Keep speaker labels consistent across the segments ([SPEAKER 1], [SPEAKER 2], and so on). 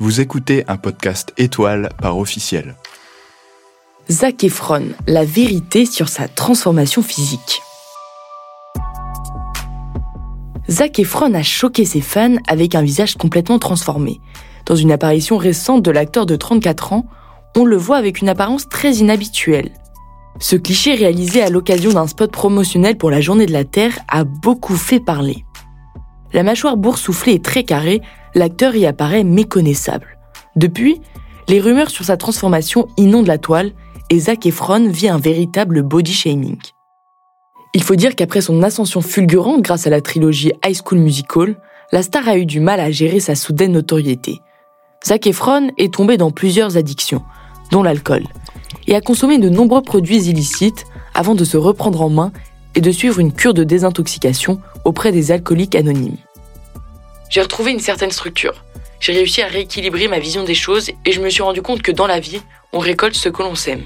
[SPEAKER 1] Vous écoutez un podcast étoile par officiel.
[SPEAKER 2] Zac Efron, la vérité sur sa transformation physique. Zac Efron a choqué ses fans avec un visage complètement transformé. Dans une apparition récente de l'acteur de 34 ans, on le voit avec une apparence très inhabituelle. Ce cliché réalisé à l'occasion d'un spot promotionnel pour la Journée de la Terre a beaucoup fait parler. La mâchoire boursouflée et très carrée, l'acteur y apparaît méconnaissable. Depuis, les rumeurs sur sa transformation inondent la toile et Zac Efron vit un véritable body shaming. Il faut dire qu'après son ascension fulgurante grâce à la trilogie High School Musical, la star a eu du mal à gérer sa soudaine notoriété. Zac Efron est tombé dans plusieurs addictions, dont l'alcool, et a consommé de nombreux produits illicites avant de se reprendre en main et de suivre une cure de désintoxication auprès des alcooliques anonymes. J'ai retrouvé une certaine structure. J'ai réussi à rééquilibrer ma vision des choses et je me suis rendu compte que dans la vie, on récolte ce que l'on sème.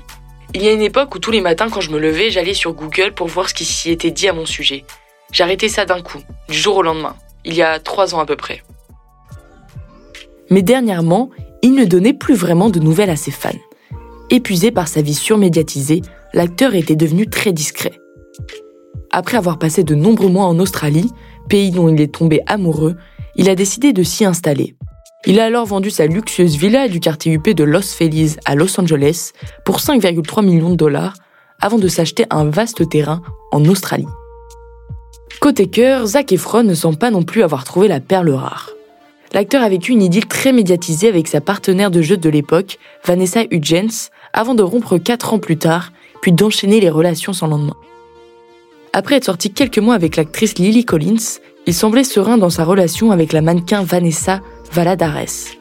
[SPEAKER 2] Il y a une époque où tous les matins quand je me levais, j'allais sur Google pour voir ce qui s'y était dit à mon sujet. Arrêté ça d'un coup, du jour au lendemain, il y a trois ans à peu près. Mais dernièrement, il ne donnait plus vraiment de nouvelles à ses fans. Épuisé par sa vie surmédiatisée, l'acteur était devenu très discret. Après avoir passé de nombreux mois en Australie, pays dont il est tombé amoureux, il a décidé de s'y installer. Il a alors vendu sa luxueuse villa du quartier UP de Los Feliz à Los Angeles pour 5,3 millions de dollars avant de s'acheter un vaste terrain en Australie. Côté cœur, Zac Efron ne semble pas non plus avoir trouvé la perle rare. L'acteur a vécu une idylle très médiatisée avec sa partenaire de jeu de l'époque, Vanessa Hudgens, avant de rompre 4 ans plus tard, puis d'enchaîner les relations sans lendemain. Après être sorti quelques mois avec l'actrice Lily Collins, il semblait serein dans sa relation avec la mannequin Vanessa Valadares.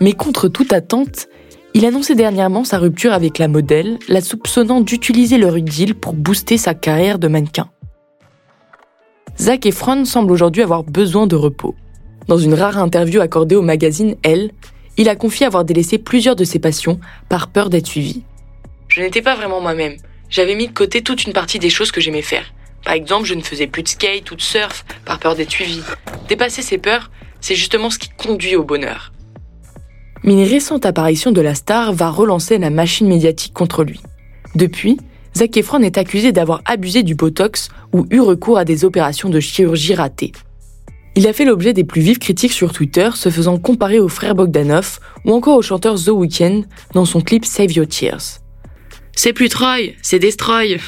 [SPEAKER 2] Mais contre toute attente, il annonçait dernièrement sa rupture avec la modèle, la soupçonnant d'utiliser leur idylle pour booster sa carrière de mannequin. Zac Efron semble aujourd'hui avoir besoin de repos. Dans une rare interview accordée au magazine Elle, il a confié avoir délaissé plusieurs de ses passions par peur d'être suivi. Je n'étais pas vraiment moi-même. J'avais mis de côté toute une partie des choses que j'aimais faire. Par exemple, je ne faisais plus de skate ou de surf par peur d'être suivi. Dépasser ces peurs, c'est justement ce qui conduit au bonheur. Mais une récente apparition de la star va relancer la machine médiatique contre lui. Depuis, Zac Efron est accusé d'avoir abusé du Botox ou eu recours à des opérations de chirurgie ratées. Il a fait l'objet des plus vives critiques sur Twitter, se faisant comparer au frère Bogdanov ou encore au chanteur The Weeknd dans son clip Save Your Tears. C'est plus Troy, c'est Destroy.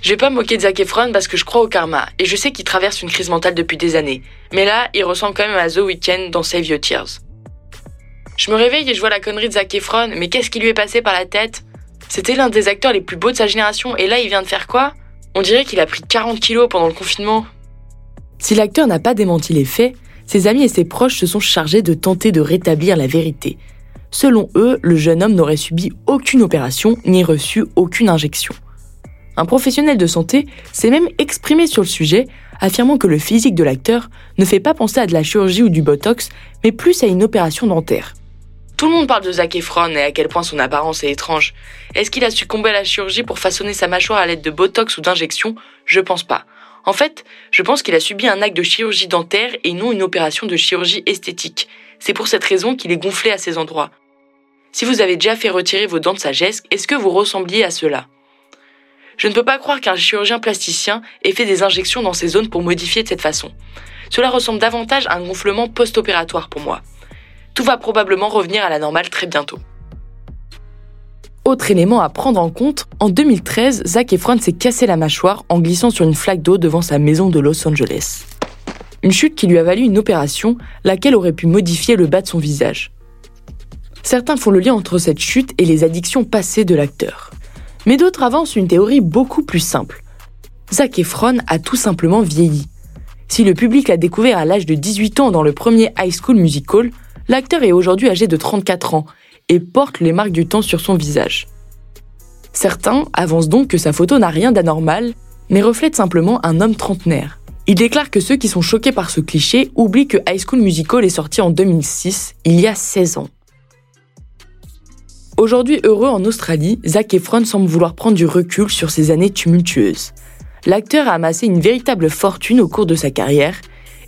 [SPEAKER 2] Je vais pas me moquer de Zac Efron parce que je crois au karma et je sais qu'il traverse une crise mentale depuis des années. Mais là, il ressemble quand même à The Weeknd dans Save Your Tears. Je me réveille et je vois la connerie de Zac Efron, mais qu'est-ce qui lui est passé par la tête? C'était l'un des acteurs les plus beaux de sa génération et là il vient de faire quoi? On dirait qu'il a pris 40 kilos pendant le confinement. Si l'acteur n'a pas démenti les faits, ses amis et ses proches se sont chargés de tenter de rétablir la vérité. Selon eux, le jeune homme n'aurait subi aucune opération ni reçu aucune injection. Un professionnel de santé s'est même exprimé sur le sujet, affirmant que le physique de l'acteur ne fait pas penser à de la chirurgie ou du botox, mais plus à une opération dentaire. Tout le monde parle de Zac Efron et à quel point son apparence est étrange. Est-ce qu'il a succombé à la chirurgie pour façonner sa mâchoire à l'aide de botox ou d'injections Je pense pas. En fait, je pense qu'il a subi un acte de chirurgie dentaire et non une opération de chirurgie esthétique. C'est pour cette raison qu'il est gonflé à ces endroits. Si vous avez déjà fait retirer vos dents de sagesse, est-ce que vous ressembliez à cela? Je ne peux pas croire qu'un chirurgien plasticien ait fait des injections dans ces zones pour modifier de cette façon. Cela ressemble davantage à un gonflement post-opératoire pour moi. Tout va probablement revenir à la normale très bientôt. Autre élément à prendre en compte, en 2013, Zac Efron s'est cassé la mâchoire en glissant sur une flaque d'eau devant sa maison de Los Angeles. Une chute qui lui a valu une opération, laquelle aurait pu modifier le bas de son visage. Certains font le lien entre cette chute et les addictions passées de l'acteur. Mais d'autres avancent une théorie beaucoup plus simple. Zac Efron a tout simplement vieilli. Si le public l'a découvert à l'âge de 18 ans dans le premier High School Musical, l'acteur est aujourd'hui âgé de 34 ans et porte les marques du temps sur son visage. Certains avancent donc que sa photo n'a rien d'anormal, mais reflète simplement un homme trentenaire. Il déclare que ceux qui sont choqués par ce cliché oublient que High School Musical est sorti en 2006, il y a 16 ans. Aujourd'hui heureux en Australie, Zac Efron semble vouloir prendre du recul sur ces années tumultueuses. L'acteur a amassé une véritable fortune au cours de sa carrière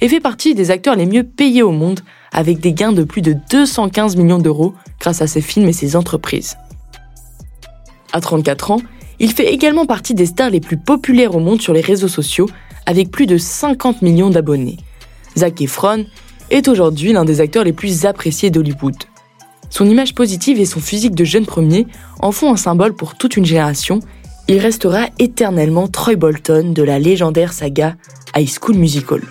[SPEAKER 2] et fait partie des acteurs les mieux payés au monde avec des gains de plus de 215 millions d'euros grâce à ses films et ses entreprises. À 34 ans, il fait également partie des stars les plus populaires au monde sur les réseaux sociaux avec plus de 50 millions d'abonnés. Zac Efron est aujourd'hui l'un des acteurs les plus appréciés d'Hollywood. Son image positive et son physique de jeune premier en font un symbole pour toute une génération. Il restera éternellement Troy Bolton de la légendaire saga High School Musical.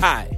[SPEAKER 3] Hi,